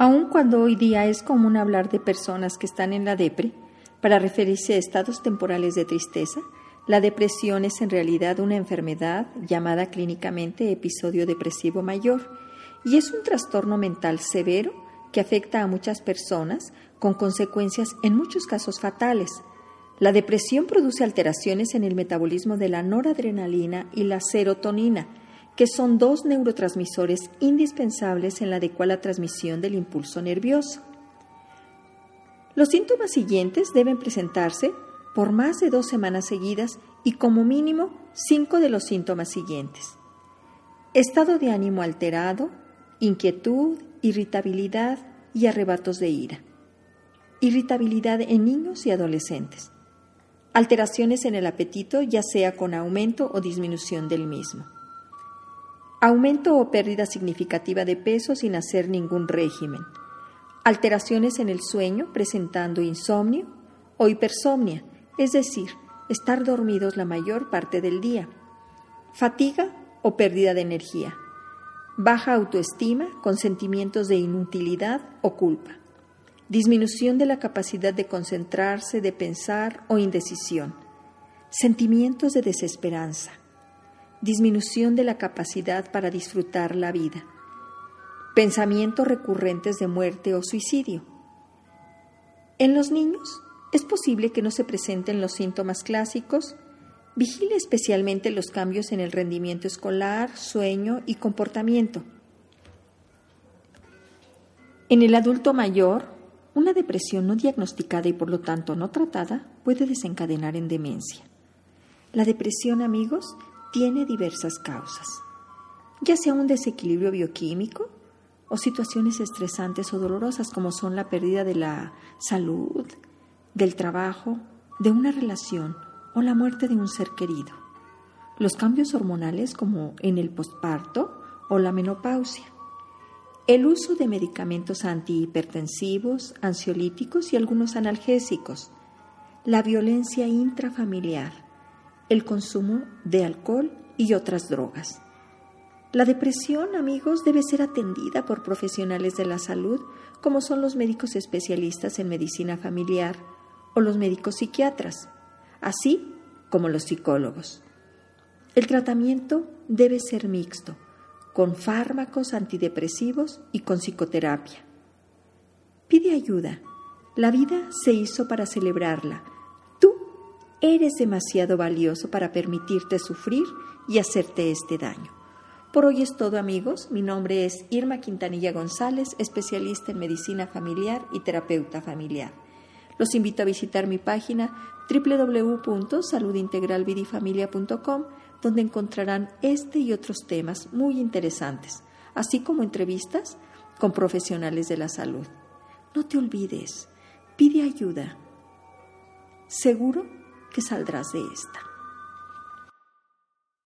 Aun cuando hoy día es común hablar de personas que están en la depre, para referirse a estados temporales de tristeza, la depresión es en realidad una enfermedad llamada clínicamente episodio depresivo mayor y es un trastorno mental severo que afecta a muchas personas con consecuencias en muchos casos fatales. La depresión produce alteraciones en el metabolismo de la noradrenalina y la serotonina, que son dos neurotransmisores indispensables en la adecuada transmisión del impulso nervioso. Los síntomas siguientes deben presentarse por más de dos semanas seguidas y como mínimo cinco de los síntomas siguientes. Estado de ánimo alterado, inquietud, irritabilidad y arrebatos de ira. Irritabilidad en niños y adolescentes. Alteraciones en el apetito, ya sea con aumento o disminución del mismo. Aumento o pérdida significativa de peso sin hacer ningún régimen. Alteraciones en el sueño presentando insomnio o hipersomnia, es decir, estar dormidos la mayor parte del día. Fatiga o pérdida de energía. Baja autoestima con sentimientos de inutilidad o culpa. Disminución de la capacidad de concentrarse, de pensar o indecisión. Sentimientos de desesperanza disminución de la capacidad para disfrutar la vida, pensamientos recurrentes de muerte o suicidio. En los niños es posible que no se presenten los síntomas clásicos. Vigile especialmente los cambios en el rendimiento escolar, sueño y comportamiento. En el adulto mayor, una depresión no diagnosticada y por lo tanto no tratada puede desencadenar en demencia. La depresión, amigos, tiene diversas causas, ya sea un desequilibrio bioquímico o situaciones estresantes o dolorosas como son la pérdida de la salud, del trabajo, de una relación o la muerte de un ser querido. Los cambios hormonales como en el posparto o la menopausia. El uso de medicamentos antihipertensivos, ansiolíticos y algunos analgésicos. La violencia intrafamiliar el consumo de alcohol y otras drogas. La depresión, amigos, debe ser atendida por profesionales de la salud, como son los médicos especialistas en medicina familiar o los médicos psiquiatras, así como los psicólogos. El tratamiento debe ser mixto, con fármacos antidepresivos y con psicoterapia. Pide ayuda. La vida se hizo para celebrarla Eres demasiado valioso para permitirte sufrir y hacerte este daño. Por hoy es todo amigos, mi nombre es Irma Quintanilla González, especialista en medicina familiar y terapeuta familiar. Los invito a visitar mi página www.saludintegralvidifamilia.com donde encontrarán este y otros temas muy interesantes, así como entrevistas con profesionales de la salud. No te olvides, pide ayuda. Seguro que saldrás de esta.